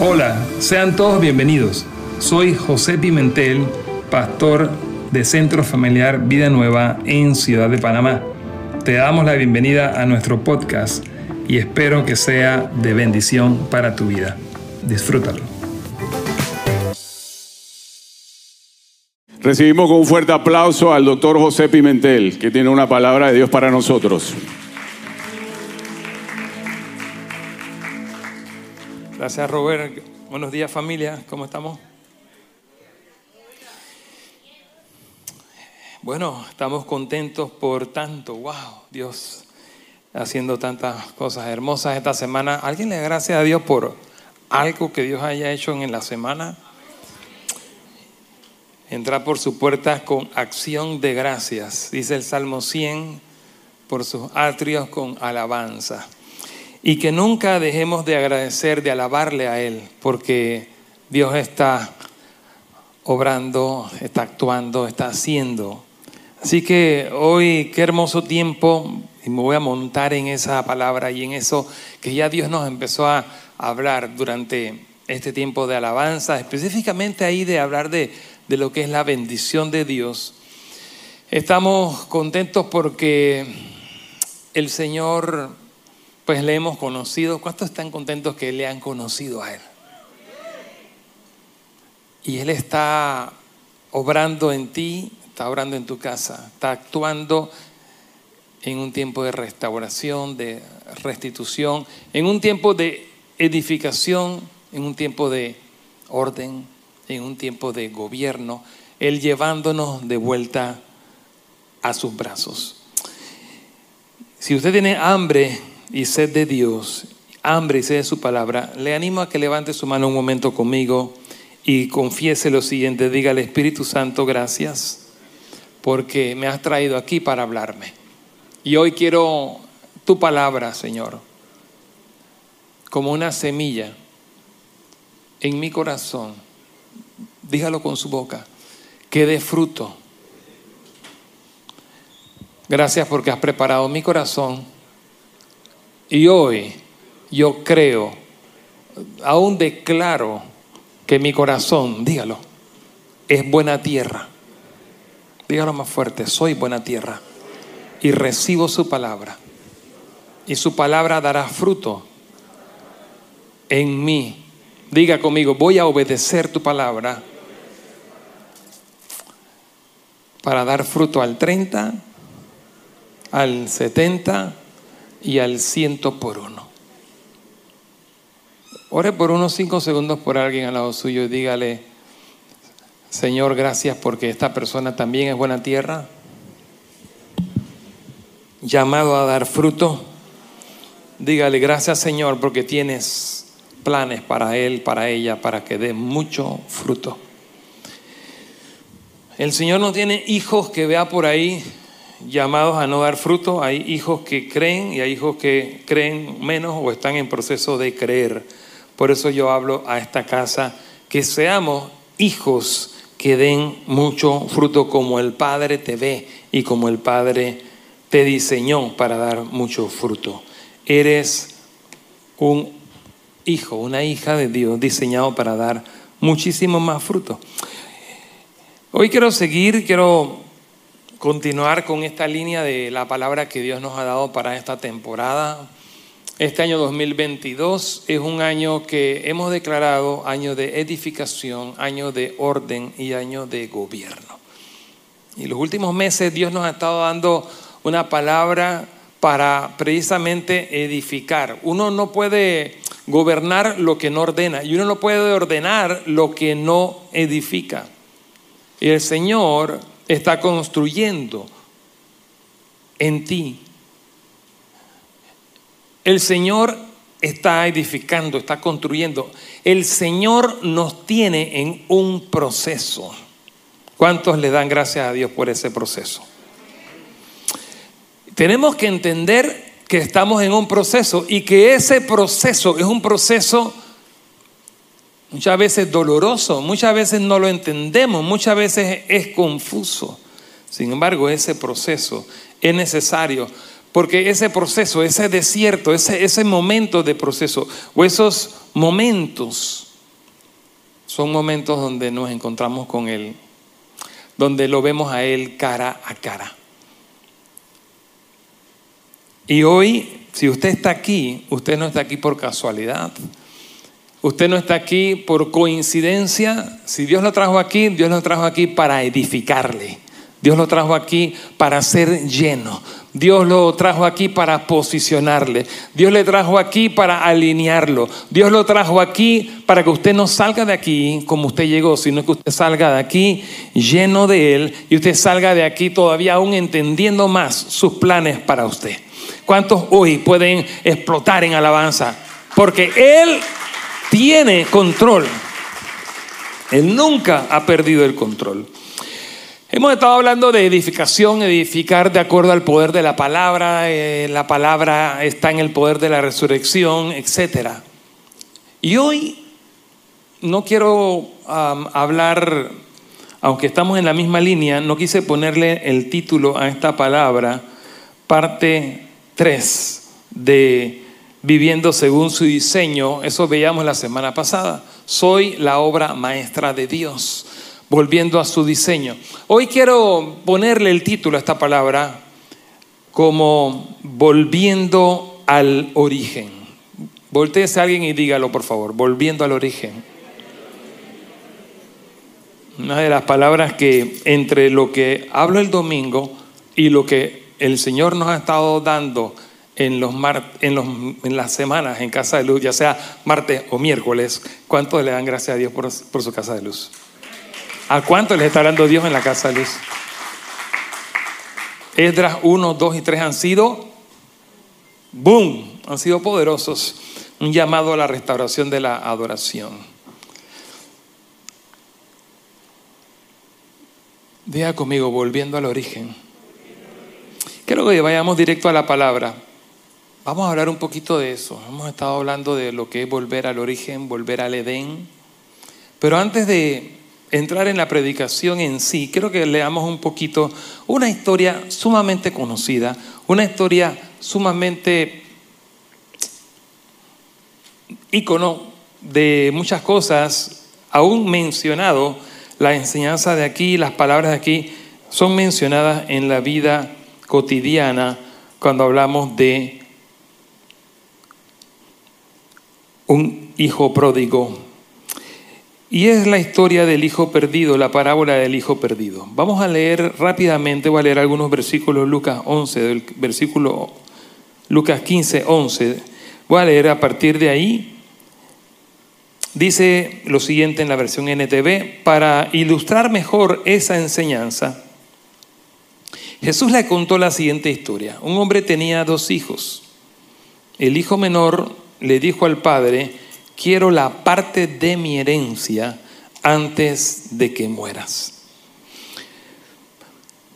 Hola, sean todos bienvenidos. Soy José Pimentel, pastor de Centro Familiar Vida Nueva en Ciudad de Panamá. Te damos la bienvenida a nuestro podcast y espero que sea de bendición para tu vida. Disfrútalo. Recibimos con un fuerte aplauso al doctor José Pimentel, que tiene una palabra de Dios para nosotros. Gracias Robert. Buenos días familia, ¿cómo estamos? Bueno, estamos contentos por tanto, wow, Dios haciendo tantas cosas hermosas esta semana. ¿Alguien le da gracias a Dios por algo que Dios haya hecho en la semana? Entrar por su puerta con acción de gracias, dice el Salmo 100, por sus atrios con alabanza. Y que nunca dejemos de agradecer, de alabarle a Él, porque Dios está obrando, está actuando, está haciendo. Así que hoy, qué hermoso tiempo, y me voy a montar en esa palabra y en eso que ya Dios nos empezó a hablar durante este tiempo de alabanza, específicamente ahí de hablar de, de lo que es la bendición de Dios. Estamos contentos porque el Señor pues le hemos conocido. ¿Cuántos están contentos que le han conocido a Él? Y Él está obrando en ti, está obrando en tu casa, está actuando en un tiempo de restauración, de restitución, en un tiempo de edificación, en un tiempo de orden, en un tiempo de gobierno, Él llevándonos de vuelta a sus brazos. Si usted tiene hambre y sed de Dios, hambre y sed de su palabra, le animo a que levante su mano un momento conmigo y confiese lo siguiente, diga al Espíritu Santo gracias porque me has traído aquí para hablarme. Y hoy quiero tu palabra, Señor, como una semilla en mi corazón, dígalo con su boca, que dé fruto. Gracias porque has preparado mi corazón y hoy yo creo, aún declaro que mi corazón, dígalo, es buena tierra. Dígalo más fuerte, soy buena tierra. Y recibo su palabra. Y su palabra dará fruto en mí. Diga conmigo, voy a obedecer tu palabra para dar fruto al 30, al 70 y al ciento por uno. Ore por unos cinco segundos por alguien al lado suyo y dígale, Señor, gracias porque esta persona también es buena tierra, llamado a dar fruto. Dígale, gracias Señor porque tienes planes para él, para ella, para que dé mucho fruto. El Señor no tiene hijos que vea por ahí llamados a no dar fruto, hay hijos que creen y hay hijos que creen menos o están en proceso de creer. Por eso yo hablo a esta casa que seamos hijos que den mucho fruto como el Padre te ve y como el Padre te diseñó para dar mucho fruto. Eres un hijo, una hija de Dios diseñado para dar muchísimo más fruto. Hoy quiero seguir, quiero continuar con esta línea de la palabra que Dios nos ha dado para esta temporada. Este año 2022 es un año que hemos declarado año de edificación, año de orden y año de gobierno. Y los últimos meses Dios nos ha estado dando una palabra para precisamente edificar. Uno no puede gobernar lo que no ordena y uno no puede ordenar lo que no edifica. Y el Señor está construyendo en ti. El Señor está edificando, está construyendo. El Señor nos tiene en un proceso. ¿Cuántos le dan gracias a Dios por ese proceso? Tenemos que entender que estamos en un proceso y que ese proceso es un proceso muchas veces doloroso, muchas veces no lo entendemos, muchas veces es confuso. Sin embargo, ese proceso es necesario porque ese proceso, ese desierto, ese, ese momento de proceso o esos momentos son momentos donde nos encontramos con Él, donde lo vemos a Él cara a cara. Y hoy, si usted está aquí, usted no está aquí por casualidad. Usted no está aquí por coincidencia. Si Dios lo trajo aquí, Dios lo trajo aquí para edificarle. Dios lo trajo aquí para ser lleno. Dios lo trajo aquí para posicionarle. Dios le trajo aquí para alinearlo. Dios lo trajo aquí para que usted no salga de aquí como usted llegó, sino que usted salga de aquí lleno de Él y usted salga de aquí todavía aún entendiendo más sus planes para usted. ¿Cuántos hoy pueden explotar en alabanza? Porque Él tiene control. Él nunca ha perdido el control. Hemos estado hablando de edificación, edificar de acuerdo al poder de la palabra, eh, la palabra está en el poder de la resurrección, etc. Y hoy no quiero hablar, aunque estamos en la misma línea, no quise ponerle el título a esta palabra, parte 3 de Viviendo según su diseño, eso veíamos la semana pasada. Soy la obra maestra de Dios volviendo a su diseño. Hoy quiero ponerle el título a esta palabra como volviendo al origen. Volteese a alguien y dígalo, por favor, volviendo al origen. Una de las palabras que entre lo que hablo el domingo y lo que el Señor nos ha estado dando en, los en, en las semanas en Casa de Luz, ya sea martes o miércoles, ¿cuántos le dan gracias a Dios por, por su Casa de Luz? ¿A cuánto les está hablando Dios en la casa de Luz? Esdras 1, 2 y 3 han sido, boom, han sido poderosos. Un llamado a la restauración de la adoración. Diga conmigo, volviendo al origen. Quiero que vayamos directo a la palabra. Vamos a hablar un poquito de eso. Hemos estado hablando de lo que es volver al origen, volver al Edén. Pero antes de entrar en la predicación en sí, quiero que leamos un poquito una historia sumamente conocida, una historia sumamente ícono de muchas cosas, aún mencionado, la enseñanza de aquí, las palabras de aquí, son mencionadas en la vida cotidiana cuando hablamos de un hijo pródigo y es la historia del hijo perdido, la parábola del hijo perdido. Vamos a leer rápidamente, voy a leer algunos versículos, Lucas 11, del versículo Lucas 15, 11. Voy a leer a partir de ahí. Dice lo siguiente en la versión NTV, para ilustrar mejor esa enseñanza, Jesús le contó la siguiente historia. Un hombre tenía dos hijos. El hijo menor le dijo al padre, quiero la parte de mi herencia antes de que mueras.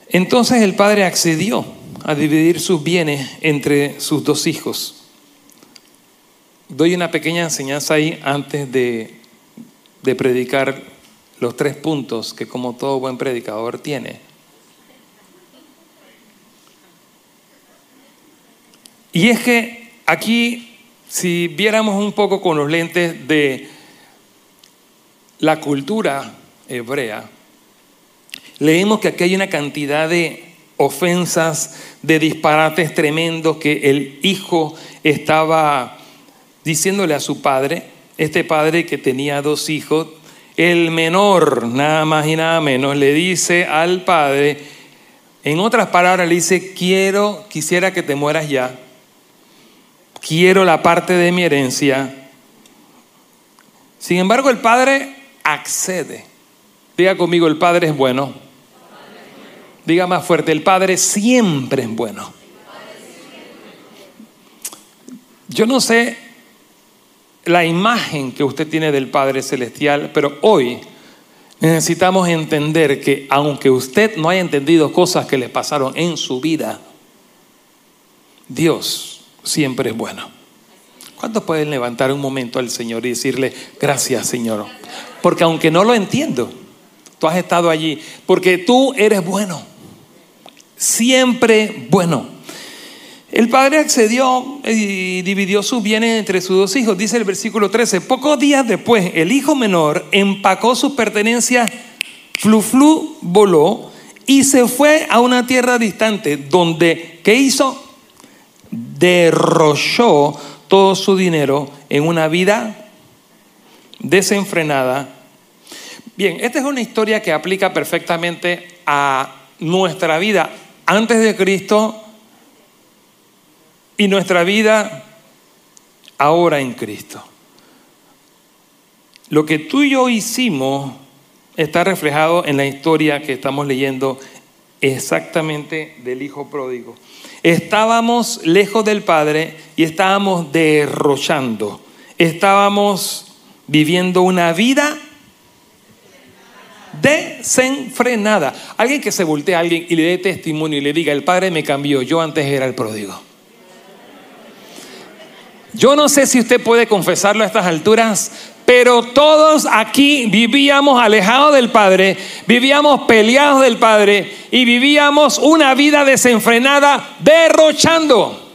Entonces el padre accedió a dividir sus bienes entre sus dos hijos. Doy una pequeña enseñanza ahí antes de, de predicar los tres puntos que como todo buen predicador tiene. Y es que aquí si viéramos un poco con los lentes de la cultura hebrea, leemos que aquí hay una cantidad de ofensas, de disparates tremendos que el hijo estaba diciéndole a su padre, este padre que tenía dos hijos, el menor, nada más y nada menos, le dice al padre, en otras palabras le dice, quiero, quisiera que te mueras ya, quiero la parte de mi herencia. Sin embargo, el Padre accede. Diga conmigo, el Padre es bueno. Diga más fuerte, el Padre siempre es bueno. Yo no sé la imagen que usted tiene del Padre Celestial, pero hoy necesitamos entender que aunque usted no haya entendido cosas que le pasaron en su vida, Dios siempre es bueno. ¿Cuántos pueden levantar un momento al Señor y decirle, gracias Señor? Porque aunque no lo entiendo, tú has estado allí, porque tú eres bueno, siempre bueno. El padre accedió y dividió sus bienes entre sus dos hijos. Dice el versículo 13, pocos días después el hijo menor empacó sus pertenencias, flu flu voló y se fue a una tierra distante donde, ¿qué hizo? Derrochó todo su dinero en una vida desenfrenada. Bien, esta es una historia que aplica perfectamente a nuestra vida antes de Cristo y nuestra vida ahora en Cristo. Lo que tú y yo hicimos está reflejado en la historia que estamos leyendo exactamente del Hijo Pródigo. Estábamos lejos del Padre y estábamos derrochando. Estábamos viviendo una vida desenfrenada. Alguien que se voltee a alguien y le dé testimonio y le diga, el Padre me cambió, yo antes era el pródigo. Yo no sé si usted puede confesarlo a estas alturas, pero todos aquí vivíamos alejados del Padre, vivíamos peleados del Padre y vivíamos una vida desenfrenada, derrochando.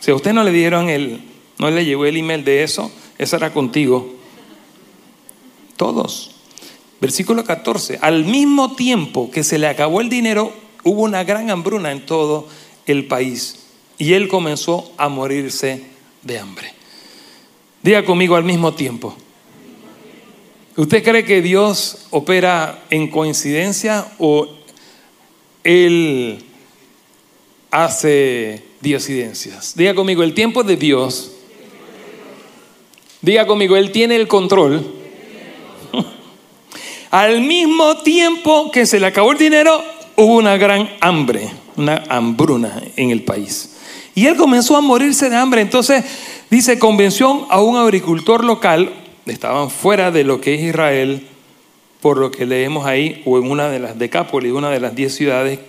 Si a usted no le dieron el, no le llegó el email de eso, eso era contigo. Todos. Versículo 14. Al mismo tiempo que se le acabó el dinero, hubo una gran hambruna en todo el país y él comenzó a morirse de hambre. Diga conmigo al mismo tiempo. ¿Usted cree que Dios opera en coincidencia o Él hace diosidencias? Diga conmigo, el tiempo de Dios. Diga conmigo, Él tiene el control. Al mismo tiempo que se le acabó el dinero, hubo una gran hambre, una hambruna en el país. Y él comenzó a morirse de hambre. Entonces, dice, convenció a un agricultor local, estaban fuera de lo que es Israel, por lo que leemos ahí, o en una de las Decápolis, una de las diez ciudades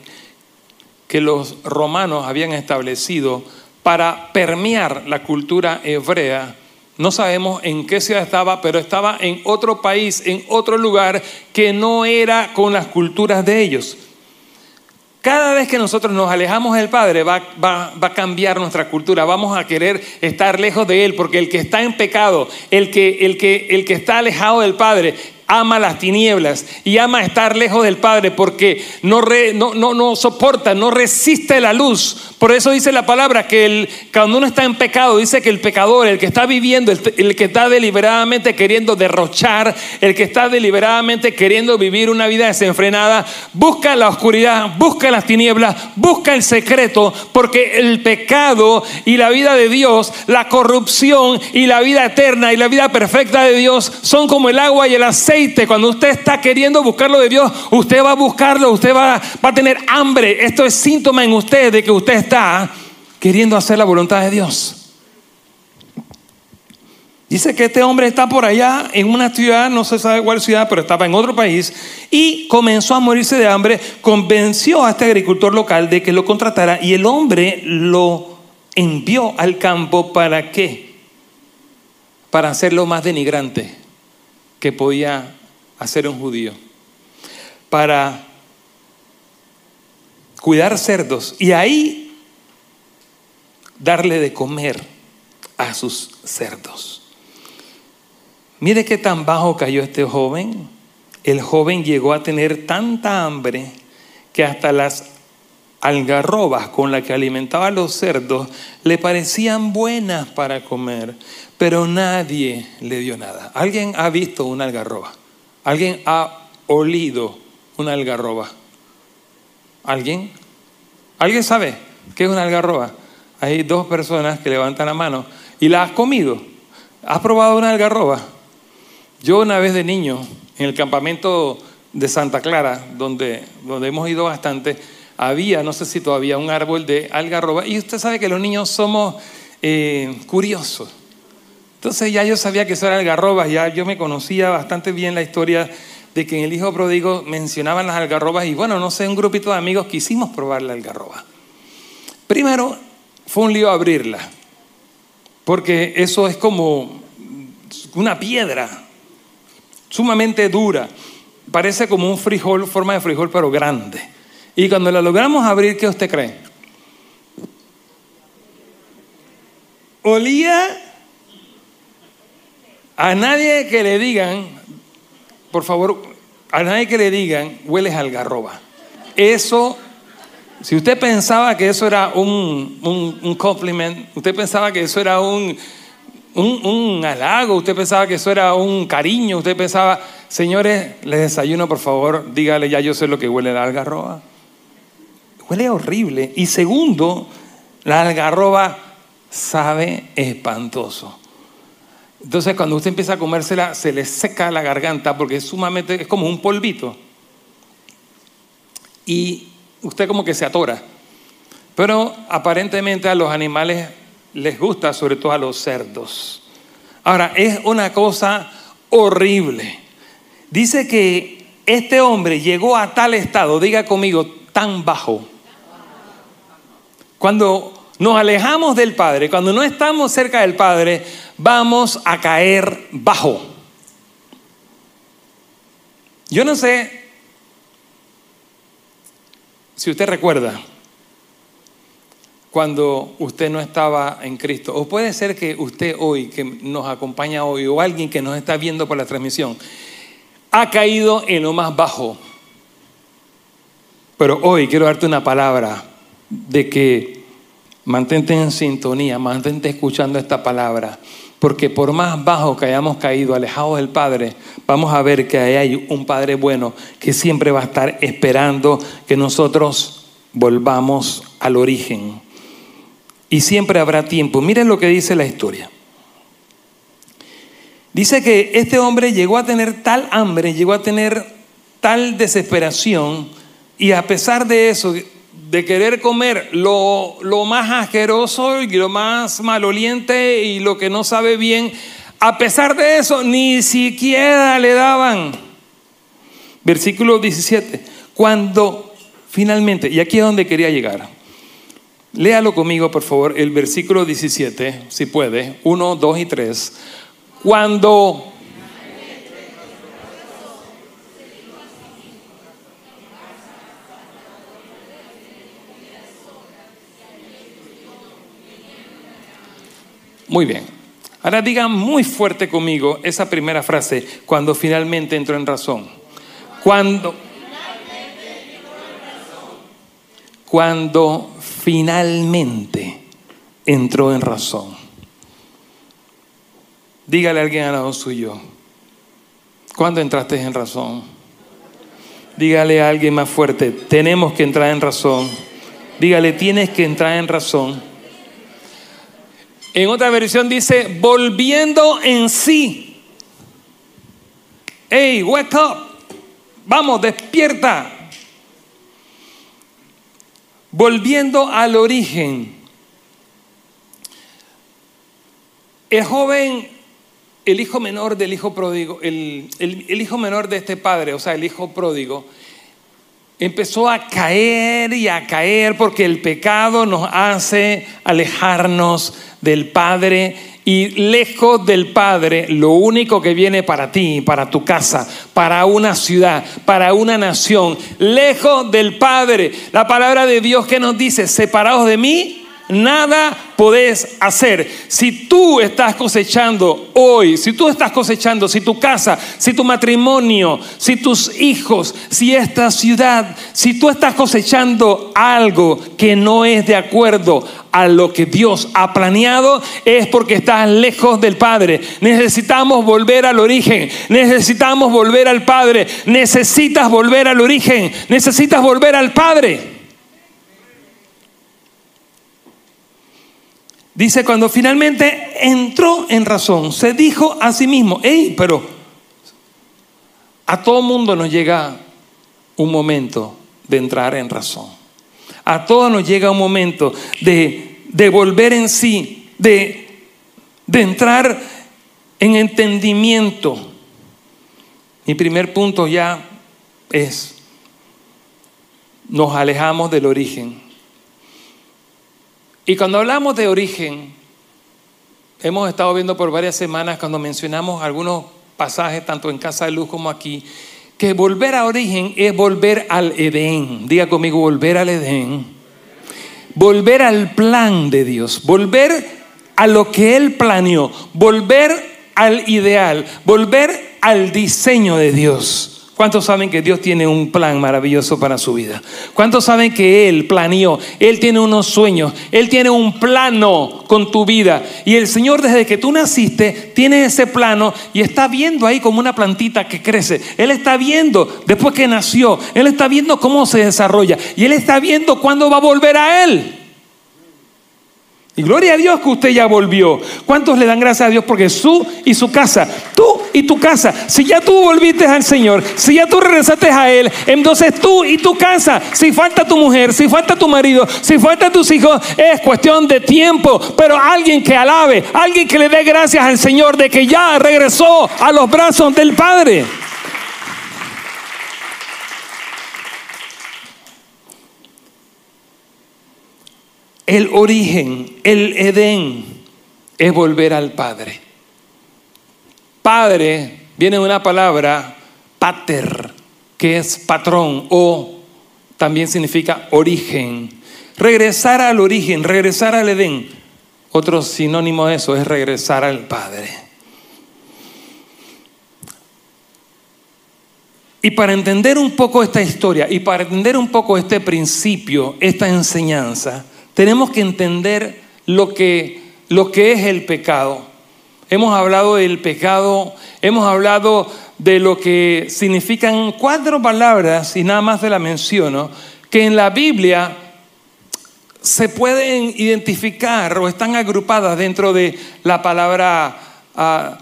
que los romanos habían establecido para permear la cultura hebrea. No sabemos en qué ciudad estaba, pero estaba en otro país, en otro lugar que no era con las culturas de ellos. Cada vez que nosotros nos alejamos del Padre va, a cambiar nuestra cultura, vamos a querer estar lejos de Él, porque el que está en pecado, el que, el que, el que está alejado del Padre, ama las tinieblas y ama estar lejos del Padre porque no, no, no, no, soporta, no resiste la luz. Por eso dice la palabra que el, cuando uno está en pecado, dice que el pecador, el que está viviendo, el, que está deliberadamente queriendo derrochar, el que está deliberadamente queriendo vivir una vida desenfrenada, busca la oscuridad, busca las tinieblas, busca el secreto, porque el pecado y la vida de Dios, la corrupción y la vida eterna y la vida perfecta de Dios son como el agua y el aceite cuando usted está queriendo buscarlo de Dios, usted va a buscarlo, usted va, va a tener hambre. Esto es síntoma en usted de que usted está queriendo hacer la voluntad de Dios. Dice que este hombre está por allá en una ciudad, no se sabe cuál ciudad, pero estaba en otro país y comenzó a morirse de hambre. Convenció a este agricultor local de que lo contratara y el hombre lo envió al campo para qué? Para hacerlo más denigrante que podía hacer un judío para cuidar cerdos y ahí darle de comer a sus cerdos. Mire qué tan bajo cayó este joven. El joven llegó a tener tanta hambre que hasta las algarrobas con las que alimentaba a los cerdos le parecían buenas para comer pero nadie le dio nada. ¿Alguien ha visto una algarroba? ¿Alguien ha olido una algarroba? ¿Alguien? ¿Alguien sabe qué es una algarroba? Hay dos personas que levantan la mano y la has comido. ¿Has probado una algarroba? Yo una vez de niño, en el campamento de Santa Clara, donde, donde hemos ido bastante, había, no sé si todavía, un árbol de algarroba. Y usted sabe que los niños somos eh, curiosos. Entonces ya yo sabía que eso era algarrobas, ya yo me conocía bastante bien la historia de que en el hijo pródigo mencionaban las algarrobas y bueno, no sé, un grupito de amigos quisimos probar la algarroba. Primero, fue un lío abrirla, porque eso es como una piedra sumamente dura, parece como un frijol, forma de frijol, pero grande. Y cuando la logramos abrir, ¿qué usted cree? Olía a nadie que le digan, por favor, a nadie que le digan, hueles algarroba. Eso, si usted pensaba que eso era un, un, un compliment, usted pensaba que eso era un, un, un halago, usted pensaba que eso era un cariño, usted pensaba, señores, les desayuno, por favor, dígale, ya yo sé lo que huele la algarroba. Huele horrible. Y segundo, la algarroba sabe espantoso. Entonces, cuando usted empieza a comérsela, se le seca la garganta porque es sumamente, es como un polvito. Y usted como que se atora. Pero aparentemente a los animales les gusta, sobre todo a los cerdos. Ahora, es una cosa horrible. Dice que este hombre llegó a tal estado, diga conmigo, tan bajo. Cuando nos alejamos del Padre, cuando no estamos cerca del Padre, vamos a caer bajo. Yo no sé si usted recuerda cuando usted no estaba en Cristo, o puede ser que usted hoy, que nos acompaña hoy, o alguien que nos está viendo por la transmisión, ha caído en lo más bajo. Pero hoy quiero darte una palabra de que mantente en sintonía, mantente escuchando esta palabra, porque por más bajo que hayamos caído, alejados del Padre, vamos a ver que hay un Padre bueno que siempre va a estar esperando que nosotros volvamos al origen. Y siempre habrá tiempo. Miren lo que dice la historia. Dice que este hombre llegó a tener tal hambre, llegó a tener tal desesperación, y a pesar de eso, de querer comer lo, lo más asqueroso y lo más maloliente y lo que no sabe bien, a pesar de eso, ni siquiera le daban. Versículo 17. Cuando finalmente, y aquí es donde quería llegar. Léalo conmigo, por favor, el versículo 17, si puede, 1, 2 y 3. Cuando Muy bien. Ahora digan muy fuerte conmigo esa primera frase, cuando finalmente entró en razón. Cuando cuando finalmente entró en razón. Dígale a alguien al lado suyo, ¿cuándo entraste en razón? Dígale a alguien más fuerte, tenemos que entrar en razón. Dígale, tienes que entrar en razón. En otra versión dice, volviendo en sí. Hey, wake up. Vamos, despierta. Volviendo al origen. El joven, el hijo menor del hijo pródigo, el, el, el, hijo menor de este padre, o sea, el hijo pródigo, empezó a caer y a caer porque el pecado nos hace alejarnos del Padre y lejos del Padre, lo único que viene para ti, para tu casa, para una ciudad, para una nación, lejos del Padre, la palabra de Dios que nos dice, separados de mí, nada podés hacer. Si tú estás cosechando hoy, si tú estás cosechando, si tu casa, si tu matrimonio, si tus hijos, si esta ciudad, si tú estás cosechando algo que no es de acuerdo a lo que Dios ha planeado, es porque estás lejos del Padre. Necesitamos volver al origen, necesitamos volver al Padre, necesitas volver al origen, necesitas volver al Padre. Dice, cuando finalmente entró en razón, se dijo a sí mismo, hey, pero a todo mundo nos llega un momento de entrar en razón. A todos nos llega un momento de, de volver en sí, de, de entrar en entendimiento. Mi primer punto ya es, nos alejamos del origen. Y cuando hablamos de origen, hemos estado viendo por varias semanas cuando mencionamos algunos pasajes, tanto en Casa de Luz como aquí, que volver a origen es volver al Edén. Diga conmigo, volver al Edén. Volver al plan de Dios. Volver a lo que Él planeó, volver al ideal, volver al diseño de Dios. ¿Cuántos saben que Dios tiene un plan maravilloso para su vida? ¿Cuántos saben que Él planeó? Él tiene unos sueños, Él tiene un plano con tu vida. Y el Señor desde que tú naciste tiene ese plano y está viendo ahí como una plantita que crece. Él está viendo después que nació, Él está viendo cómo se desarrolla y Él está viendo cuándo va a volver a Él. Y gloria a Dios que usted ya volvió. ¿Cuántos le dan gracias a Dios porque su y su casa, tú y tu casa, si ya tú volviste al Señor, si ya tú regresaste a Él, entonces tú y tu casa, si falta tu mujer, si falta tu marido, si falta tus hijos, es cuestión de tiempo. Pero alguien que alabe, alguien que le dé gracias al Señor de que ya regresó a los brazos del Padre. El origen, el Edén, es volver al Padre. Padre viene de una palabra pater, que es patrón o también significa origen. Regresar al origen, regresar al Edén. Otro sinónimo de eso es regresar al Padre. Y para entender un poco esta historia y para entender un poco este principio, esta enseñanza, tenemos que entender lo que, lo que es el pecado. Hemos hablado del pecado, hemos hablado de lo que significan cuatro palabras, y nada más de la menciono, que en la Biblia se pueden identificar o están agrupadas dentro de la palabra ah,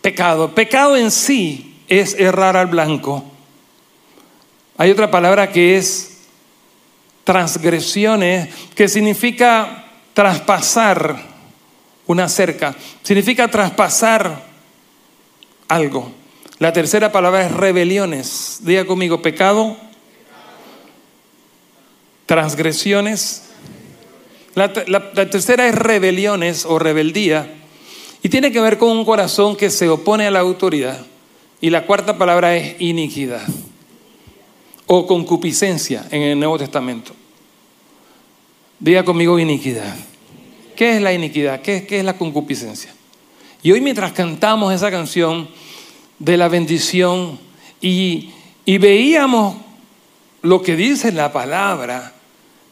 pecado. Pecado en sí es errar al blanco. Hay otra palabra que es transgresiones, que significa traspasar una cerca, significa traspasar algo. La tercera palabra es rebeliones. Diga conmigo, pecado, transgresiones. La, la, tercera es rebeliones o rebeldía y tiene que ver con un corazón que se opone a la autoridad. Y la cuarta palabra es iniquidad o concupiscencia en el Nuevo Testamento. Diga conmigo iniquidad. ¿Qué es la iniquidad? ¿Qué, es la concupiscencia? Y hoy mientras cantamos esa canción de la bendición y, y veíamos lo que dice la palabra,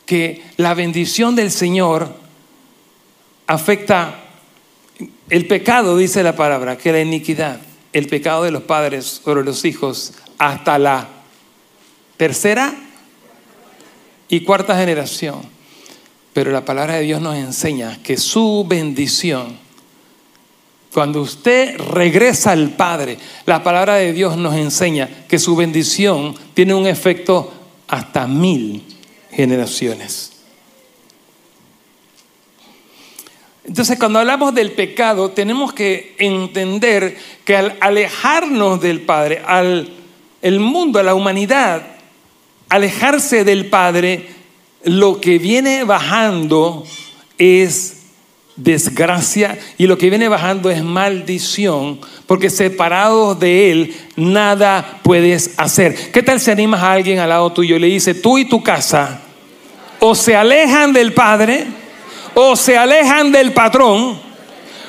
que la bendición del Señor afecta el pecado, dice la palabra, que la iniquidad, el pecado de los padres sobre los hijos, hasta la tercera y cuarta generación. Pero la palabra de Dios nos enseña que su bendición, cuando usted regresa al Padre, la palabra de Dios nos enseña que su bendición tiene un efecto hasta mil generaciones. Entonces, cuando hablamos del pecado, tenemos que entender que al alejarnos del Padre, al el mundo, a la humanidad, alejarse del Padre, lo que viene bajando es desgracia y lo que viene bajando es maldición, porque separados de Él nada puedes hacer. ¿Qué tal si animas a alguien al lado tuyo y le dice, tú y tu casa o se alejan del Padre, o se alejan del patrón,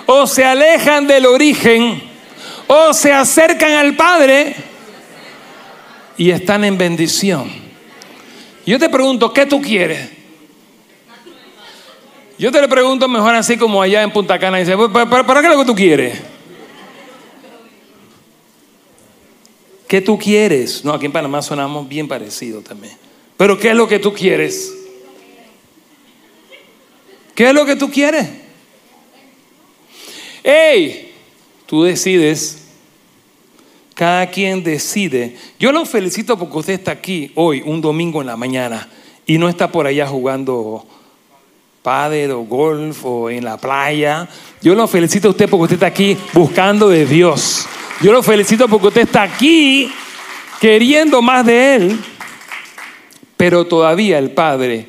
o se alejan del origen, o se acercan al Padre y están en bendición? Yo te pregunto, ¿qué tú quieres? Yo te le pregunto mejor así como allá en Punta Cana. Dice, ¿para, para qué es lo que tú quieres? ¿Qué tú quieres? No, aquí en Panamá sonamos bien parecidos también. Pero ¿qué es lo que tú quieres? ¿Qué es lo que tú quieres? ¡Ey! Tú decides cada quien decide. Yo lo felicito porque usted está aquí hoy, un domingo en la mañana, y no está por allá jugando pádel o golf o en la playa. Yo lo felicito a usted porque usted está aquí buscando de Dios. Yo lo felicito porque usted está aquí queriendo más de Él, pero todavía el Padre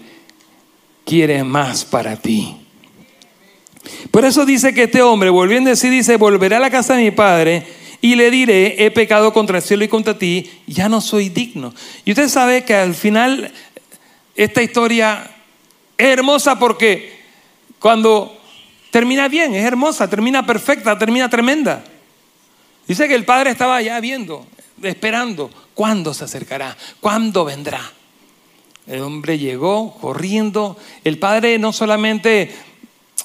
quiere más para ti. Por eso dice que este hombre, volviendo a decir, dice, volveré a la casa de mi Padre y le diré, he pecado contra el cielo y contra ti, ya no soy digno. Y usted sabe que al final esta historia es hermosa porque cuando termina bien, es hermosa, termina perfecta, termina tremenda. Dice que el padre estaba ya viendo, esperando, ¿cuándo se acercará? ¿Cuándo vendrá? El hombre llegó corriendo. El padre no solamente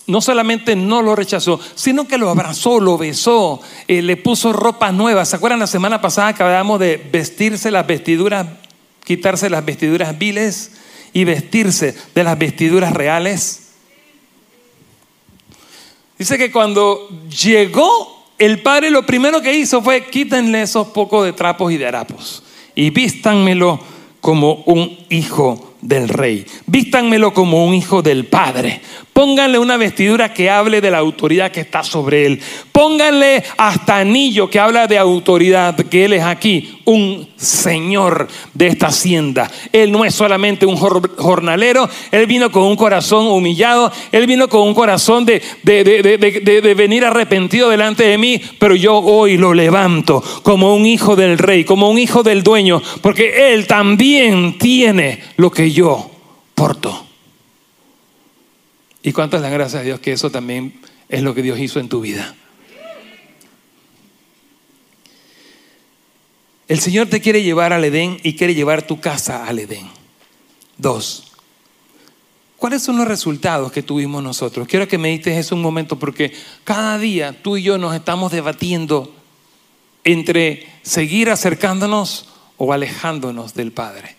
no solamente no lo rechazó, sino que lo abrazó, lo besó, eh, le puso ropa nueva. ¿Se acuerdan la semana pasada que hablábamos de vestirse las vestiduras, quitarse las vestiduras viles y vestirse de las vestiduras reales? Dice que cuando llegó el padre, lo primero que hizo fue quítenle esos pocos de trapos y de harapos y vístanmelo como un hijo del rey. Vístanmelo como un hijo del Padre. Pónganle una vestidura que hable de la autoridad que está sobre él. Pónganle hasta anillo que habla de autoridad, que él es aquí un señor de esta hacienda. Él no es solamente un jornalero, él vino con un corazón humillado, él vino con un corazón de, de, de, de venir arrepentido delante de mí, pero yo hoy lo levanto como un hijo del rey, como un hijo del dueño, porque él también tiene lo que yo porto. ¿Y cuántas dan gracias a Dios que eso también es lo que Dios hizo en tu vida? El Señor te quiere llevar al Edén y quiere llevar tu casa al Edén. Dos. ¿Cuáles son los resultados que tuvimos nosotros? Quiero que medites eso un momento porque cada día tú y yo nos estamos debatiendo entre seguir acercándonos o alejándonos del Padre.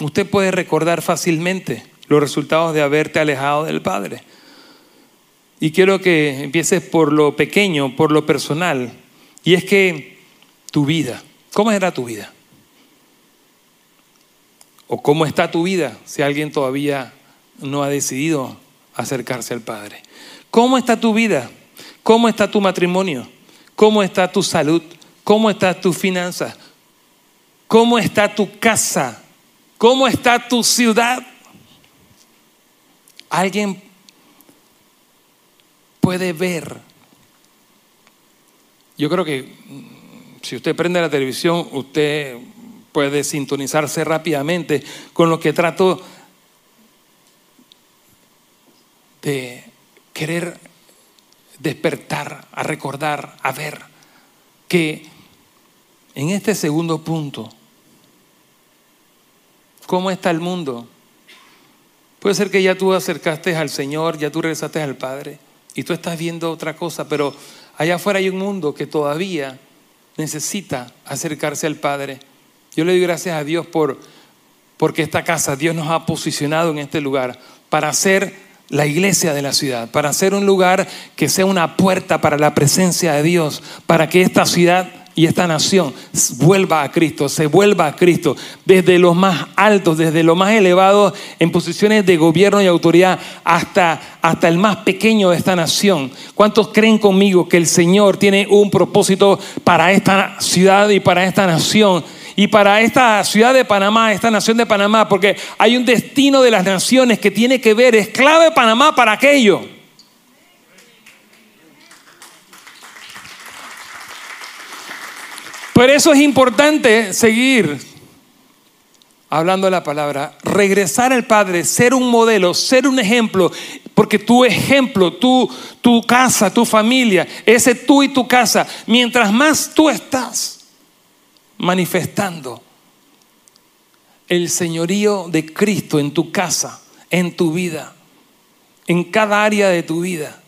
Usted puede recordar fácilmente los resultados de haberte alejado del Padre. Y quiero que empieces por lo pequeño, por lo personal. Y es que tu vida, ¿cómo era tu vida? ¿O cómo está tu vida si alguien todavía no ha decidido acercarse al Padre? ¿Cómo está tu vida? ¿Cómo está tu matrimonio? ¿Cómo está tu salud? ¿Cómo está tu finanzas? ¿Cómo está tu casa? ¿Cómo está tu ciudad? Alguien puede ver. Yo creo que mm, si usted prende la televisión, usted puede sintonizarse rápidamente con lo que trato de querer despertar, a recordar, a ver que en este segundo punto, ¿cómo está el mundo? Puede ser que ya tú acercaste al Señor, ya tú regresaste al Padre y tú estás viendo otra cosa, pero allá afuera hay un mundo que todavía necesita acercarse al Padre. Yo le doy gracias a Dios por porque esta casa Dios nos ha posicionado en este lugar para ser la iglesia de la ciudad, para ser un lugar que sea una puerta para la presencia de Dios, para que esta ciudad y esta nación vuelva a Cristo, se vuelva a Cristo, desde los más altos, desde los más elevados en posiciones de gobierno y autoridad hasta, hasta el más pequeño de esta nación. ¿Cuántos creen conmigo que el Señor tiene un propósito para esta ciudad y para esta nación? Y para esta ciudad de Panamá, esta nación de Panamá, porque hay un destino de las naciones que tiene que ver, es clave Panamá para aquello. Por eso es importante seguir hablando de la palabra, regresar al Padre, ser un modelo, ser un ejemplo, porque tu ejemplo, tu, tu casa, tu familia, ese tú y tu casa, mientras más tú estás manifestando el señorío de Cristo en tu casa, en tu vida, en cada área de tu vida,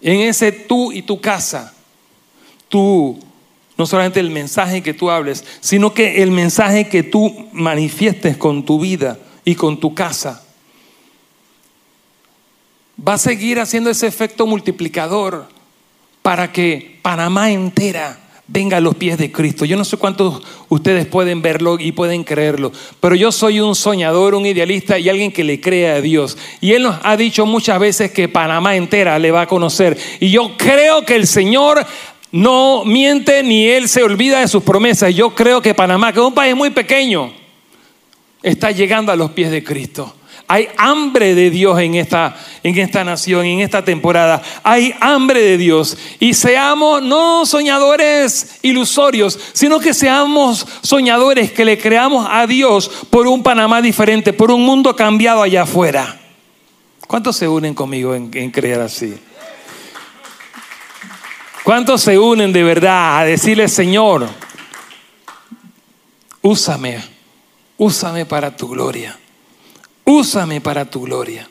en ese tú y tu casa, tú no solamente el mensaje que tú hables, sino que el mensaje que tú manifiestes con tu vida y con tu casa va a seguir haciendo ese efecto multiplicador para que Panamá entera venga a los pies de Cristo. Yo no sé cuántos ustedes pueden verlo y pueden creerlo, pero yo soy un soñador, un idealista y alguien que le cree a Dios. Y Él nos ha dicho muchas veces que Panamá entera le va a conocer. Y yo creo que el Señor no miente ni él se olvida de sus promesas. Yo creo que Panamá, que es un país muy pequeño, está llegando a los pies de Cristo. Hay hambre de Dios en esta, en esta nación, en esta temporada. Hay hambre de Dios. Y seamos no soñadores ilusorios, sino que seamos soñadores que le creamos a Dios por un Panamá diferente, por un mundo cambiado allá afuera. ¿Cuántos se unen conmigo en, en creer así? ¿Cuántos se unen de verdad a decirle, Señor, úsame, úsame para tu gloria, úsame para tu gloria?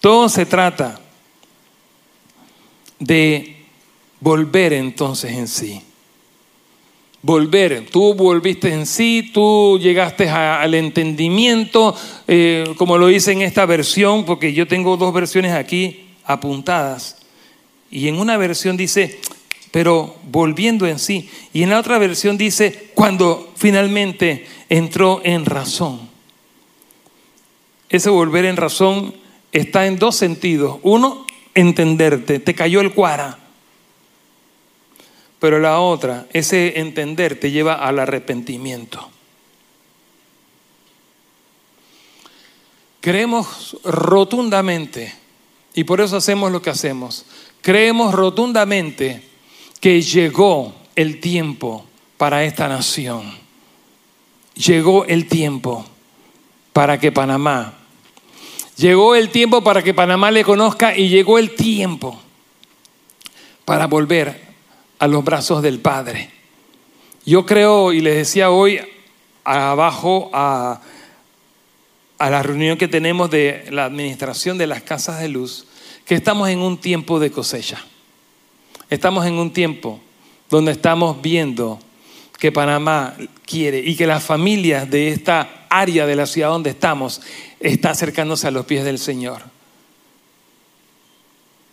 Todo se trata de volver entonces en sí. Volver, tú volviste en sí, tú llegaste al entendimiento, eh, como lo dice en esta versión, porque yo tengo dos versiones aquí apuntadas. Y en una versión dice, pero volviendo en sí. Y en la otra versión dice, cuando finalmente entró en razón. Ese volver en razón está en dos sentidos. Uno, entenderte, te cayó el cuara. Pero la otra, ese entender te lleva al arrepentimiento. Creemos rotundamente, y por eso hacemos lo que hacemos, Creemos rotundamente que llegó el tiempo para esta nación. Llegó el tiempo para que Panamá, llegó el tiempo para que Panamá le conozca y llegó el tiempo para volver a los brazos del Padre. Yo creo, y les decía hoy abajo a, a la reunión que tenemos de la administración de las casas de luz, que estamos en un tiempo de cosecha. Estamos en un tiempo donde estamos viendo que Panamá quiere y que las familias de esta área de la ciudad donde estamos está acercándose a los pies del Señor.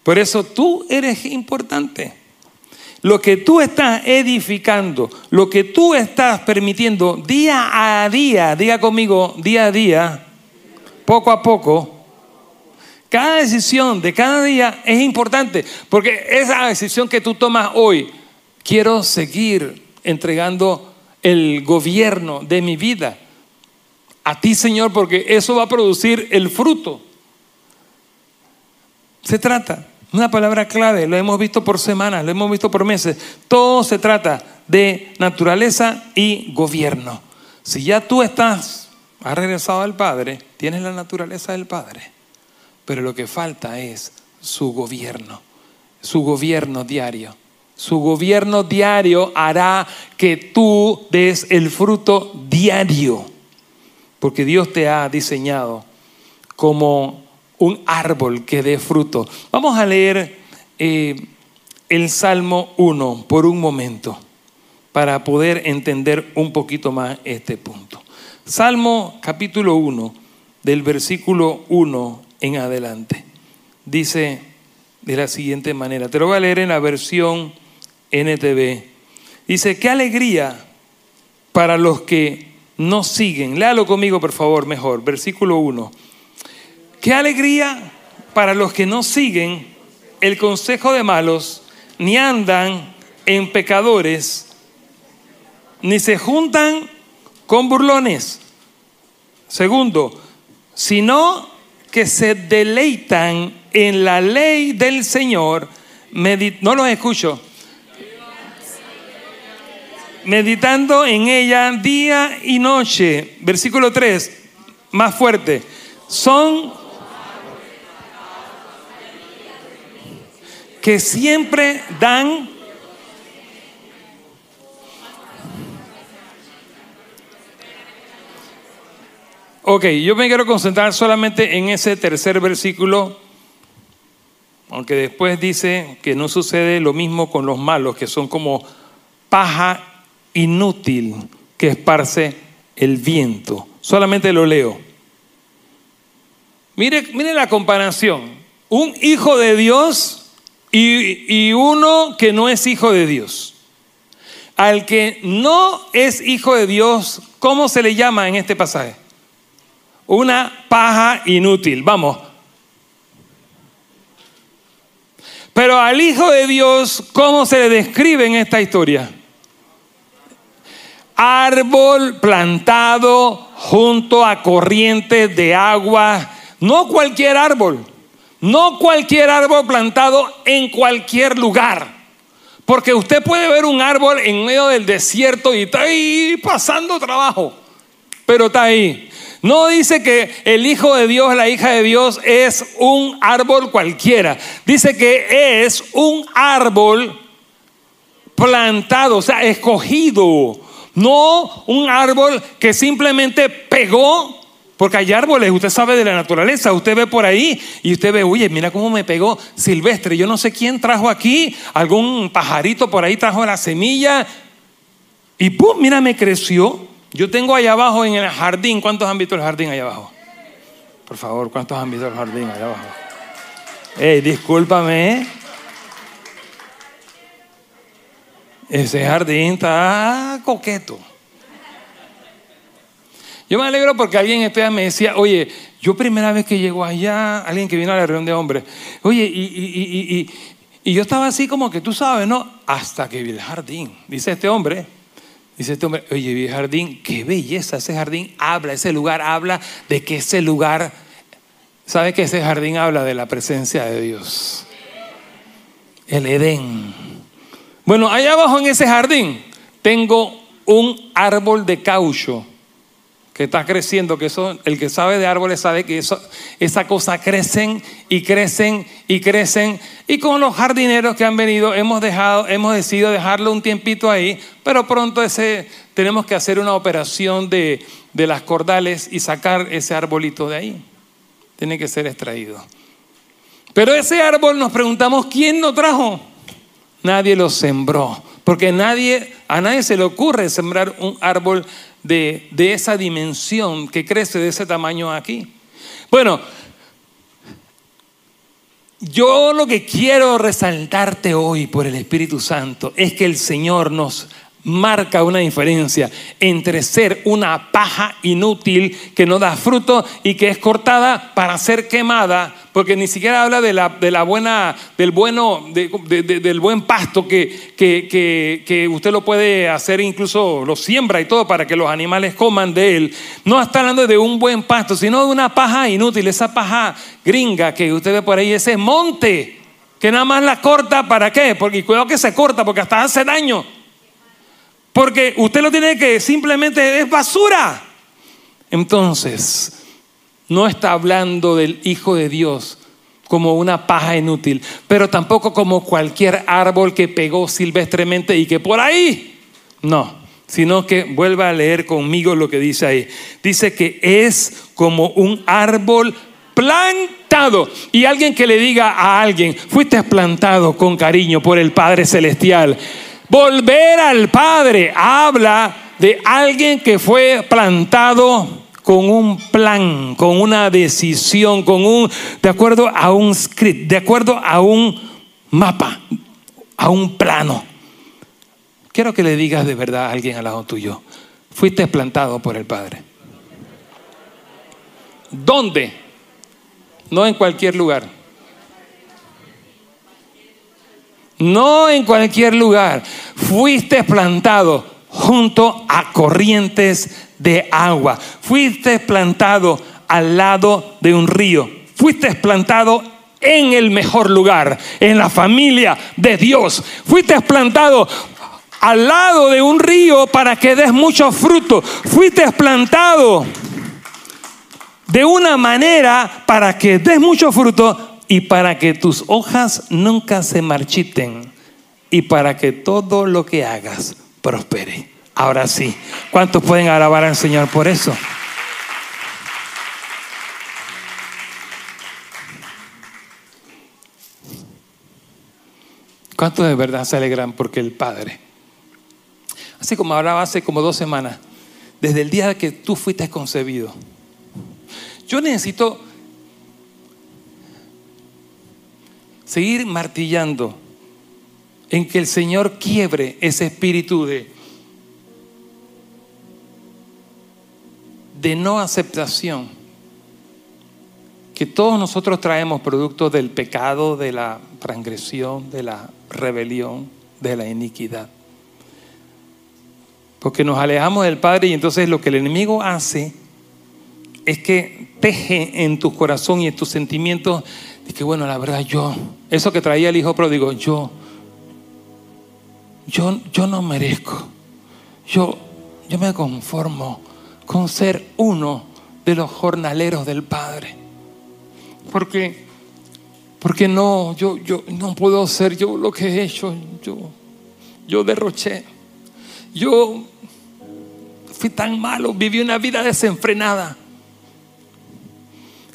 Por eso tú eres importante. Lo que tú estás edificando, lo que tú estás permitiendo día a día, diga conmigo, día a día, poco a poco, cada decisión de cada día es importante, porque esa decisión que tú tomas hoy, quiero seguir entregando el gobierno de mi vida a ti, Señor, porque eso va a producir el fruto. Se trata, una palabra clave, lo hemos visto por semanas, lo hemos visto por meses, todo se trata de naturaleza y gobierno. Si ya tú estás, has regresado al Padre, tienes la naturaleza del Padre pero lo que falta es su gobierno, su gobierno diario. Su gobierno diario hará que tú des el fruto diario, porque Dios te ha diseñado como un árbol que dé fruto. Vamos a leer eh, el Salmo 1 por un momento para poder entender un poquito más este punto. Salmo capítulo 1, del versículo 1 en adelante. Dice de la siguiente manera, te lo voy a leer en la versión NTV. Dice, qué alegría para los que no siguen. Léalo conmigo, por favor, mejor. Versículo 1. Qué alegría para los que no siguen el consejo de malos, ni andan en pecadores, ni se juntan con burlones. Segundo, sino que se deleitan en la ley del Señor, no los escucho, meditando en ella día y noche. Versículo 3, más fuerte. Son que siempre dan Ok, yo me quiero concentrar solamente en ese tercer versículo, aunque después dice que no sucede lo mismo con los malos, que son como paja inútil que esparce el viento. Solamente lo leo. Mire, mire la comparación. Un hijo de Dios y, y uno que no es hijo de Dios. Al que no es hijo de Dios, ¿cómo se le llama en este pasaje? Una paja inútil. Vamos. Pero al Hijo de Dios, ¿cómo se le describe en esta historia? Árbol plantado junto a corrientes de agua. No cualquier árbol. No cualquier árbol plantado en cualquier lugar. Porque usted puede ver un árbol en medio del desierto y está ahí pasando trabajo. Pero está ahí. No dice que el hijo de Dios, la hija de Dios es un árbol cualquiera. Dice que es un árbol plantado, o sea, escogido. No un árbol que simplemente pegó porque hay árboles, usted sabe de la naturaleza, usted ve por ahí y usted ve, oye, mira cómo me pegó silvestre. Yo no sé quién trajo aquí, algún pajarito por ahí trajo la semilla y pum, mira, me creció. Yo tengo allá abajo en el jardín, ¿cuántos han visto el jardín allá abajo? Por favor, ¿cuántos han visto el jardín allá abajo? Ey, discúlpame. ¿eh? Ese jardín está coqueto. Yo me alegro porque alguien este me decía, oye, yo primera vez que llego allá, alguien que vino a la reunión de hombres, oye, y, y, yo estaba así como que tú sabes, ¿no? Hasta que vi el jardín, dice este hombre. Dice este hombre, oye, vi jardín, qué belleza, ese jardín habla, ese lugar habla de que ese lugar, ¿sabe que ese jardín habla de la presencia de Dios? El Edén. Bueno, allá abajo en ese jardín tengo un árbol de caucho que está creciendo, que eso, el que sabe de árboles sabe que esa cosa crecen y crecen y crecen. Y con los jardineros que han venido hemos dejado, hemos decidido dejarlo un tiempito ahí, pero pronto ese, tenemos que hacer una operación de, de las cordales y sacar ese arbolito de ahí. Tiene que ser extraído. Pero ese árbol nos preguntamos, ¿quién lo trajo? Nadie lo sembró, porque nadie, a nadie se le ocurre sembrar un árbol de, esa dimensión que crece de ese tamaño aquí. Bueno, yo lo que quiero resaltarte hoy por el Espíritu Santo es que el Señor nos marca una diferencia entre ser una paja inútil que no da fruto y que es cortada para ser quemada, porque ni siquiera habla de la, de la buena, del bueno, del buen pasto que, que, que, usted lo puede hacer, incluso lo siembra y todo para que los animales coman de él. No está hablando de un buen pasto, sino de una paja inútil, esa paja gringa que usted ve por ahí, ese monte que nada más la corta, ¿para qué? Porque cuidado que se corta, porque hasta hace daño. Porque usted lo tiene que simplemente es basura. Entonces, no está hablando del Hijo de Dios como una paja inútil, pero tampoco como cualquier árbol que pegó silvestremente y que por ahí, no, sino que vuelva a leer conmigo lo que dice ahí. Dice que es como un árbol plantado. Y alguien que le diga a alguien, fuiste plantado con cariño por el Padre Celestial. Volver al Padre habla de alguien que fue plantado con un plan, con una decisión, con un de acuerdo a un script, de acuerdo a un mapa, a un plano. Quiero que le digas de verdad a alguien al lado tuyo, fuiste plantado por el Padre. ¿Dónde? No en cualquier lugar. No en cualquier lugar. Fuiste plantado junto a corrientes de agua. Fuiste plantado al lado de un río. Fuiste plantado en el mejor lugar, en la familia de Dios. Fuiste plantado al lado de un río para que des mucho fruto. Fuiste plantado de una manera para que des mucho fruto y para que tus hojas nunca se marchiten y para que todo lo que hagas prospere. Ahora sí, ¿cuántos pueden alabar al Señor por eso? ¿Cuántos de verdad se alegran porque el Padre, así como hablaba hace como dos semanas, desde el día que tú fuiste concebido, yo necesito seguir martillando en que el Señor quiebre ese espíritu de, de no aceptación que todos nosotros traemos producto del pecado, de la transgresión, de la rebelión, de la iniquidad. Porque nos alejamos del Padre y entonces lo que el enemigo hace es que teje en tu corazón y en tus sentimientos de que bueno, la verdad yo, eso que traía el hijo pródigo, yo, yo, yo no merezco. Yo, yo me conformo con ser uno de los jornaleros del Padre. Porque, porque no, yo, yo no puedo ser yo lo que he hecho. Yo, yo derroché. Yo fui tan malo, viví una vida desenfrenada.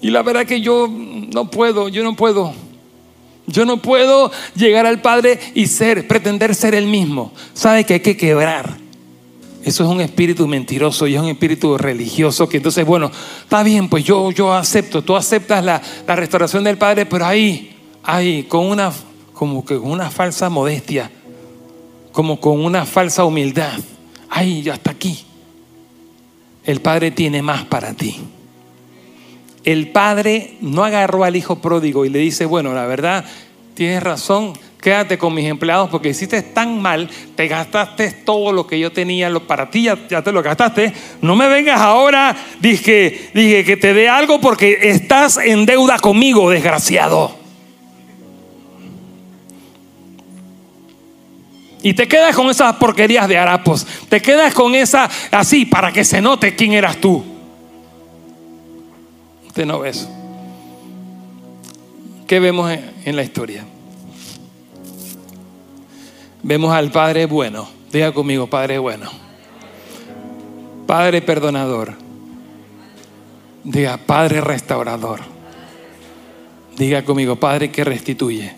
Y la verdad que yo no puedo, yo no puedo. Yo no puedo llegar al Padre y ser, pretender ser el mismo. ¿Sabe que hay que quebrar? Eso es un espíritu mentiroso y es un espíritu religioso que entonces, bueno, está bien, pues yo, yo acepto, tú aceptas la, la restauración del Padre, pero ahí, ahí, con una, como que con una falsa modestia, como con una falsa humildad, ahí, hasta aquí. El Padre tiene más para ti el padre no agarró al hijo pródigo y le dice, bueno, la verdad, tienes razón, quédate con mis empleados porque hiciste tan mal, te gastaste todo lo que yo tenía para ti, ya, te lo gastaste, no me vengas ahora, dije, dije que te dé algo porque estás en deuda conmigo, desgraciado. Y te quedas con esas porquerías de harapos, te quedas con esa así para que se note quién eras tú no ve. ¿Qué vemos en la historia? Vemos al Padre bueno. Diga conmigo, Padre bueno. Padre perdonador. Diga, Padre restaurador. Diga conmigo, Padre que restituye.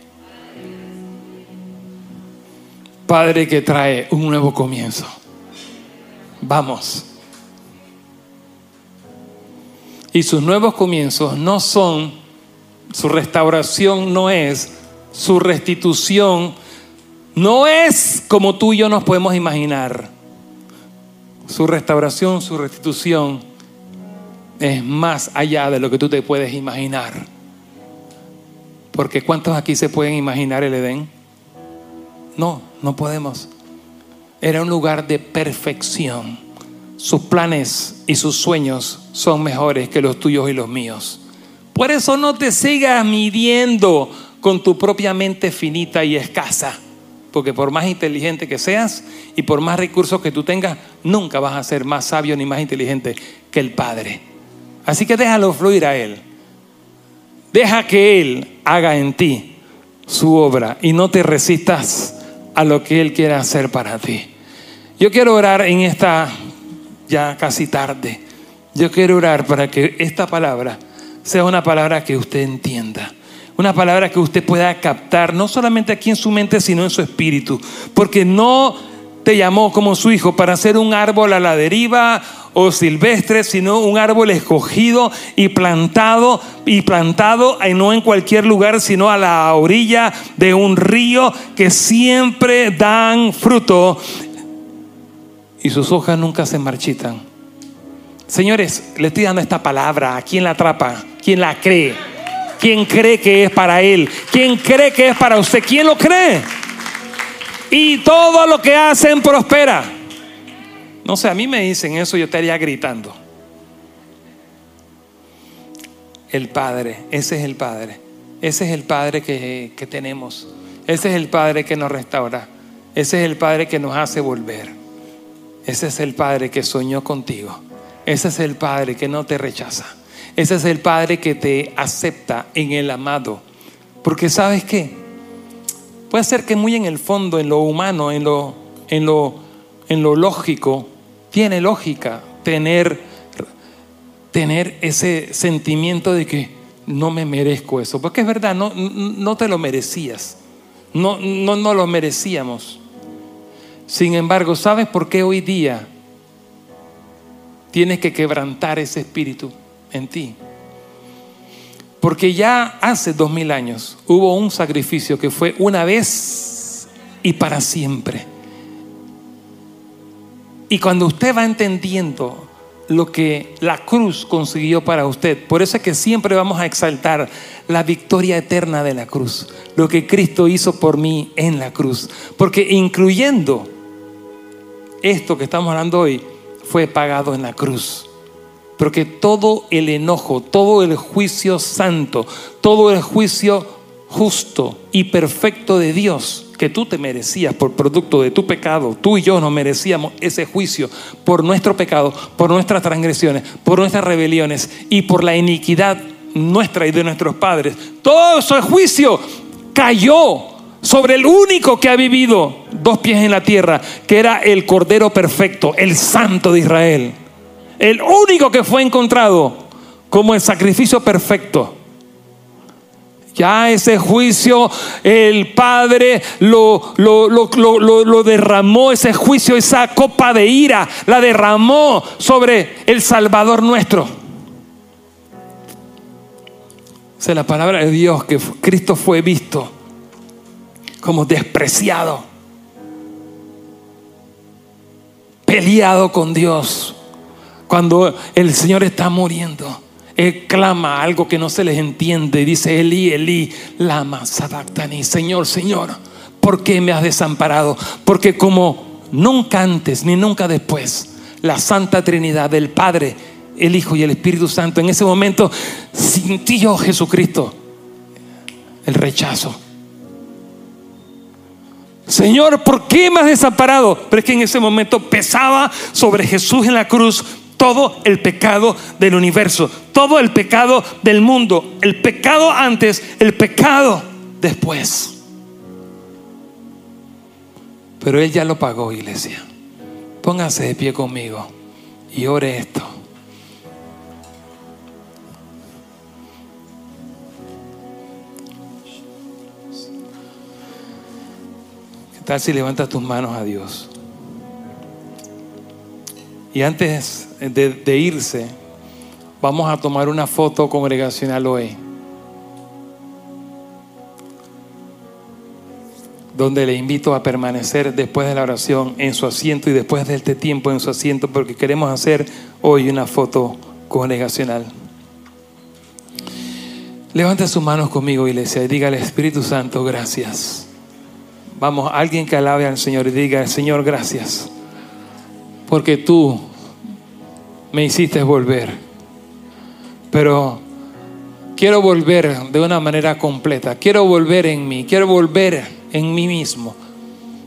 Padre que trae un nuevo comienzo. Vamos. Y sus nuevos comienzos no son, su restauración no es, su restitución no es como tú y yo nos podemos imaginar. Su restauración, su restitución es más allá de lo que tú te puedes imaginar. Porque ¿cuántos aquí se pueden imaginar el Edén? No, no podemos. Era un lugar de perfección sus planes y sus sueños son mejores que los tuyos y los míos. Por eso no te sigas midiendo con tu propia mente finita y escasa. Porque por más inteligente que seas y por más recursos que tú tengas, nunca vas a ser más sabio ni más inteligente que el Padre. Así que déjalo fluir a Él. Deja que Él haga en ti su obra y no te resistas a lo que Él quiera hacer para ti. Yo quiero orar en esta ya casi tarde. Yo quiero orar para que esta palabra sea una palabra que usted entienda. Una palabra que usted pueda captar, no solamente aquí en su mente, sino en su espíritu. Porque no te llamó como su hijo para ser un árbol a la deriva o silvestre, sino un árbol escogido y plantado y plantado no en cualquier lugar, sino a la orilla de un río que siempre dan fruto y sus hojas nunca se marchitan. Señores, le estoy dando esta palabra. ¿A quién la atrapa? ¿Quién la cree? ¿Quién cree que es para él? ¿Quién cree que es para usted? ¿Quién lo cree? Y todo lo que hacen prospera. No sé, a mí me dicen eso, yo estaría gritando. El Padre, ese es el Padre. Ese es el Padre que, que tenemos. Ese es el Padre que nos restaura. Ese es el Padre que nos hace volver. Ese es el Padre que soñó contigo. Ese es el Padre que no te rechaza. Ese es el Padre que te acepta en el amado. Porque sabes qué? Puede ser que muy en el fondo, en lo humano, en lo, en lo, en lo lógico, tiene lógica tener, tener ese sentimiento de que no me merezco eso. Porque es verdad, no, no te lo merecías. No, no, no lo merecíamos. Sin embargo, ¿sabes por qué hoy día tienes que quebrantar ese espíritu en ti? Porque ya hace dos mil años hubo un sacrificio que fue una vez y para siempre. Y cuando usted va entendiendo lo que la cruz consiguió para usted, por eso es que siempre vamos a exaltar la victoria eterna de la cruz, lo que Cristo hizo por mí en la cruz, porque incluyendo esto que estamos hablando hoy fue pagado en la cruz. Porque todo el enojo, todo el juicio santo, todo el juicio justo y perfecto de Dios que tú te merecías por producto de tu pecado. Tú y yo nos merecíamos ese juicio por nuestro pecado, por nuestras transgresiones, por nuestras rebeliones y por la iniquidad nuestra y de nuestros padres. Todo ese juicio cayó sobre el único que ha vivido dos pies en la tierra, que era el Cordero Perfecto, el Santo de Israel. El único que fue encontrado como el sacrificio perfecto. Ya ese juicio el Padre lo, lo, derramó, ese juicio, esa copa de ira, la derramó sobre el Salvador nuestro. O sea, la palabra de Dios que Cristo fue visto como despreciado, peleado con Dios, cuando el Señor está muriendo. Él clama algo que no se les entiende. Dice, Eli, Eli, lama sabactani. Señor, Señor, ¿por qué me has desamparado? Porque como nunca antes ni nunca después, la Santa Trinidad del Padre, el Hijo y el Espíritu Santo, en ese momento sintió Jesucristo el rechazo. Señor, ¿por qué me has desamparado? Pero es que en ese momento pesaba sobre Jesús en la cruz todo el pecado del universo, todo el pecado del mundo, el pecado antes, el pecado después. Pero Él ya lo pagó, iglesia. Póngase de pie conmigo y ore esto. ¿Qué tal si levantas tus manos a Dios? Y antes de, irse, vamos a tomar una foto congregacional hoy. donde le invito a permanecer después de la oración en su asiento y después de este tiempo en su asiento, porque queremos hacer hoy una foto congregacional. Levante sus manos conmigo, iglesia, y diga al Espíritu Santo, gracias. Vamos, alguien que alabe al Señor y diga, Señor, gracias porque tú me hiciste volver. Pero quiero volver de una manera completa. Quiero volver en mí. Quiero volver en mí mismo.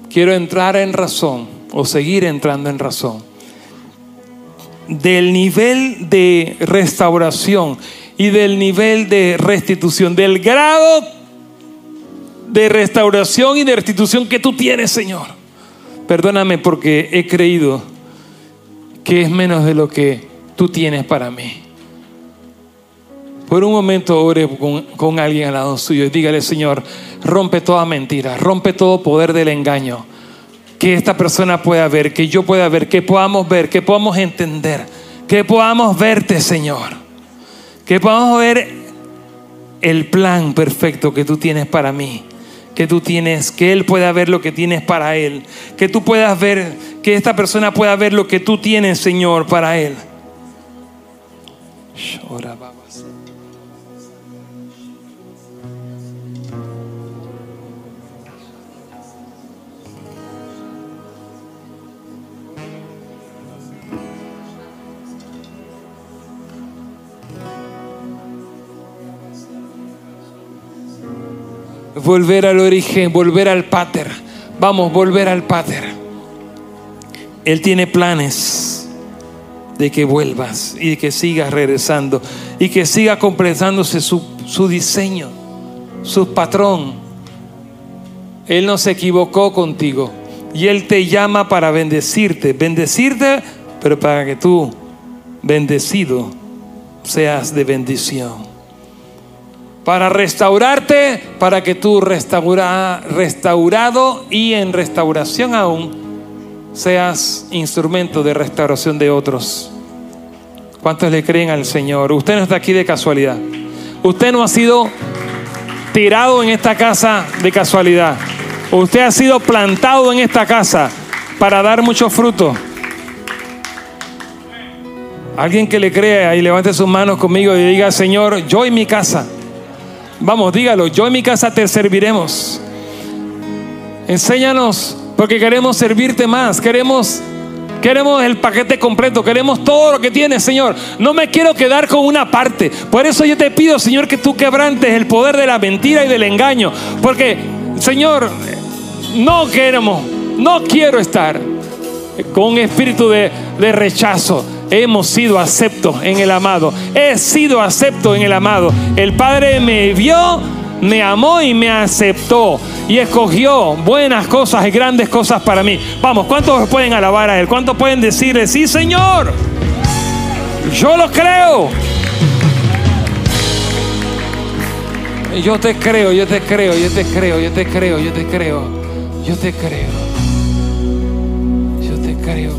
Quiero entrar en razón o seguir entrando en razón. Del nivel de restauración y del nivel de restitución, del grado de restauración y de restitución que tú tienes, Señor. Perdóname porque he creído que es menos de lo que tú tienes para mí. Por un momento ore con, alguien al lado suyo y dígale, Señor, rompe toda mentira, rompe todo poder del engaño. Que esta persona pueda ver, que yo pueda ver, que podamos ver, que podamos entender, que podamos verte, Señor. Que podamos ver el plan perfecto que tú tienes para mí que tú tienes, que Él pueda ver lo que tienes para Él, que tú puedas ver, que esta persona pueda ver lo que tú tienes, Señor, para Él. Volver al origen, volver al pater. Vamos, volver al pater. Él tiene planes de que vuelvas y de que sigas regresando y que siga completándose su, su diseño, su patrón. Él no se equivocó contigo y Él te llama para bendecirte, bendecirte, pero para que tú, bendecido, seas de bendición para restaurarte, para que tú restaura, restaurado y en restauración aún seas instrumento de restauración de otros. ¿Cuántos le creen al Señor? Usted no está aquí de casualidad. Usted no ha sido tirado en esta casa de casualidad. Usted ha sido plantado en esta casa para dar mucho fruto. Alguien que le crea y levante sus manos conmigo y diga, Señor, yo y mi casa Vamos, dígalo, yo en mi casa te serviremos. Enséñanos, porque queremos servirte más, queremos Queremos el paquete completo, queremos todo lo que tienes, Señor. No me quiero quedar con una parte. Por eso yo te pido, Señor, que tú quebrantes el poder de la mentira y del engaño. Porque, Señor, no queremos, no quiero estar con un espíritu de, de rechazo. Hemos sido aceptos en el amado. He sido acepto en el amado. El Padre me vio, me amó y me aceptó. Y escogió buenas cosas y grandes cosas para mí. Vamos, ¿cuántos pueden alabar a Él? ¿Cuántos pueden decirle, sí Señor? Yo lo creo. Yo te creo, yo te creo, yo te creo, yo te creo, yo te creo. Yo te creo. Yo te creo,